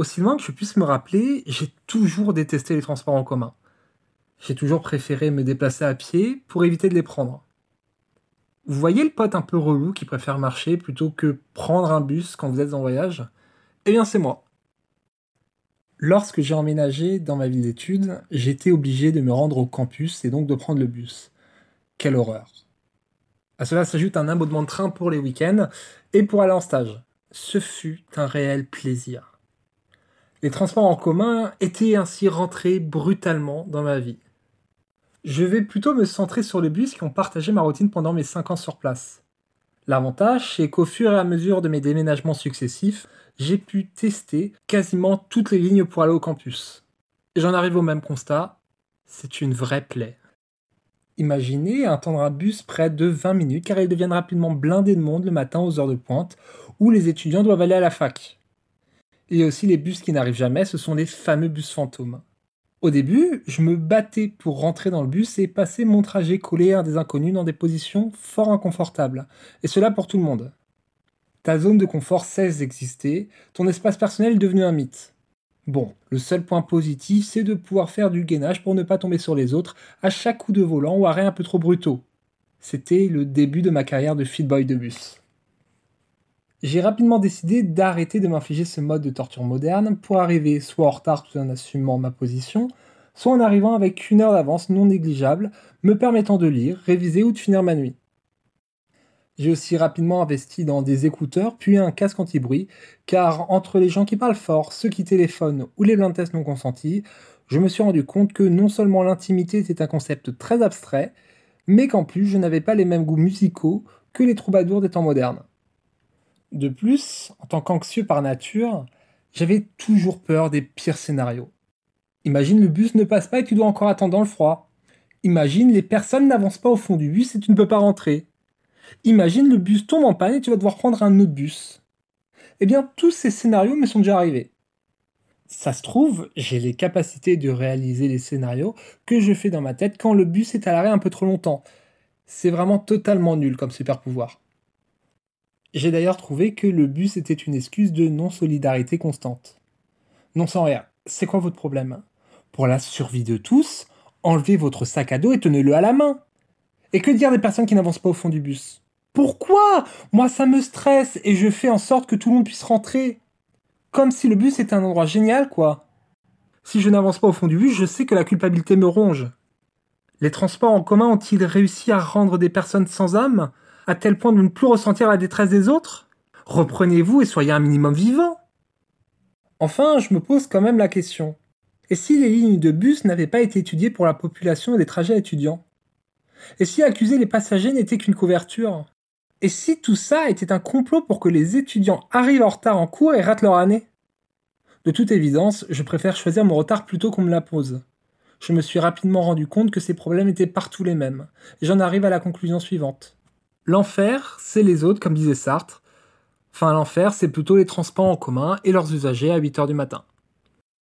Aussi loin que je puisse me rappeler, j'ai toujours détesté les transports en commun. J'ai toujours préféré me déplacer à pied pour éviter de les prendre. Vous voyez le pote un peu relou qui préfère marcher plutôt que prendre un bus quand vous êtes en voyage? Eh bien c'est moi. Lorsque j'ai emménagé dans ma ville d'études, j'étais obligé de me rendre au campus et donc de prendre le bus. Quelle horreur. À cela s'ajoute un abonnement de train pour les week-ends et pour aller en stage. Ce fut un réel plaisir. Les transports en commun étaient ainsi rentrés brutalement dans ma vie. Je vais plutôt me centrer sur les bus qui ont partagé ma routine pendant mes 5 ans sur place. L'avantage, c'est qu'au fur et à mesure de mes déménagements successifs, j'ai pu tester quasiment toutes les lignes pour aller au campus. J'en arrive au même constat, c'est une vraie plaie. Imaginez attendre un bus près de 20 minutes car il devient rapidement blindé de monde le matin aux heures de pointe où les étudiants doivent aller à la fac. A aussi les bus qui n'arrivent jamais, ce sont les fameux bus fantômes. Au début, je me battais pour rentrer dans le bus et passer mon trajet collé à des inconnus dans des positions fort inconfortables, et cela pour tout le monde. Ta zone de confort cesse d'exister, ton espace personnel est devenu un mythe. Bon, le seul point positif, c'est de pouvoir faire du gainage pour ne pas tomber sur les autres à chaque coup de volant ou arrêt un peu trop brutaux. C'était le début de ma carrière de feedboy de bus j'ai rapidement décidé d'arrêter de m'infliger ce mode de torture moderne pour arriver soit en retard tout en assumant ma position, soit en arrivant avec une heure d'avance non négligeable, me permettant de lire, réviser ou de finir ma nuit. J'ai aussi rapidement investi dans des écouteurs puis un casque anti-bruit, car entre les gens qui parlent fort, ceux qui téléphonent ou les blind tests non consentis, je me suis rendu compte que non seulement l'intimité était un concept très abstrait, mais qu'en plus je n'avais pas les mêmes goûts musicaux que les troubadours des temps modernes. De plus, en tant qu'anxieux par nature, j'avais toujours peur des pires scénarios. Imagine le bus ne passe pas et tu dois encore attendre dans le froid. Imagine les personnes n'avancent pas au fond du bus et tu ne peux pas rentrer. Imagine le bus tombe en panne et tu vas devoir prendre un autre bus. Eh bien, tous ces scénarios me sont déjà arrivés. Ça se trouve, j'ai les capacités de réaliser les scénarios que je fais dans ma tête quand le bus est à l'arrêt un peu trop longtemps. C'est vraiment totalement nul comme super pouvoir. J'ai d'ailleurs trouvé que le bus était une excuse de non-solidarité constante. Non sans rien, c'est quoi votre problème? Pour la survie de tous, enlevez votre sac à dos et tenez-le à la main. Et que dire des personnes qui n'avancent pas au fond du bus? Pourquoi? Moi ça me stresse et je fais en sorte que tout le monde puisse rentrer. Comme si le bus était un endroit génial, quoi. Si je n'avance pas au fond du bus, je sais que la culpabilité me ronge. Les transports en commun ont-ils réussi à rendre des personnes sans âme? À tel point de ne plus ressentir la détresse des autres? Reprenez-vous et soyez un minimum vivant. Enfin, je me pose quand même la question. Et si les lignes de bus n'avaient pas été étudiées pour la population et les trajets étudiants? Et si accuser les passagers n'était qu'une couverture? Et si tout ça était un complot pour que les étudiants arrivent en retard en cours et ratent leur année? De toute évidence, je préfère choisir mon retard plutôt qu'on me la pose. Je me suis rapidement rendu compte que ces problèmes étaient partout les mêmes, et j'en arrive à la conclusion suivante. L'enfer, c'est les autres, comme disait Sartre. Enfin, l'enfer, c'est plutôt les transports en commun et leurs usagers à 8 heures du matin.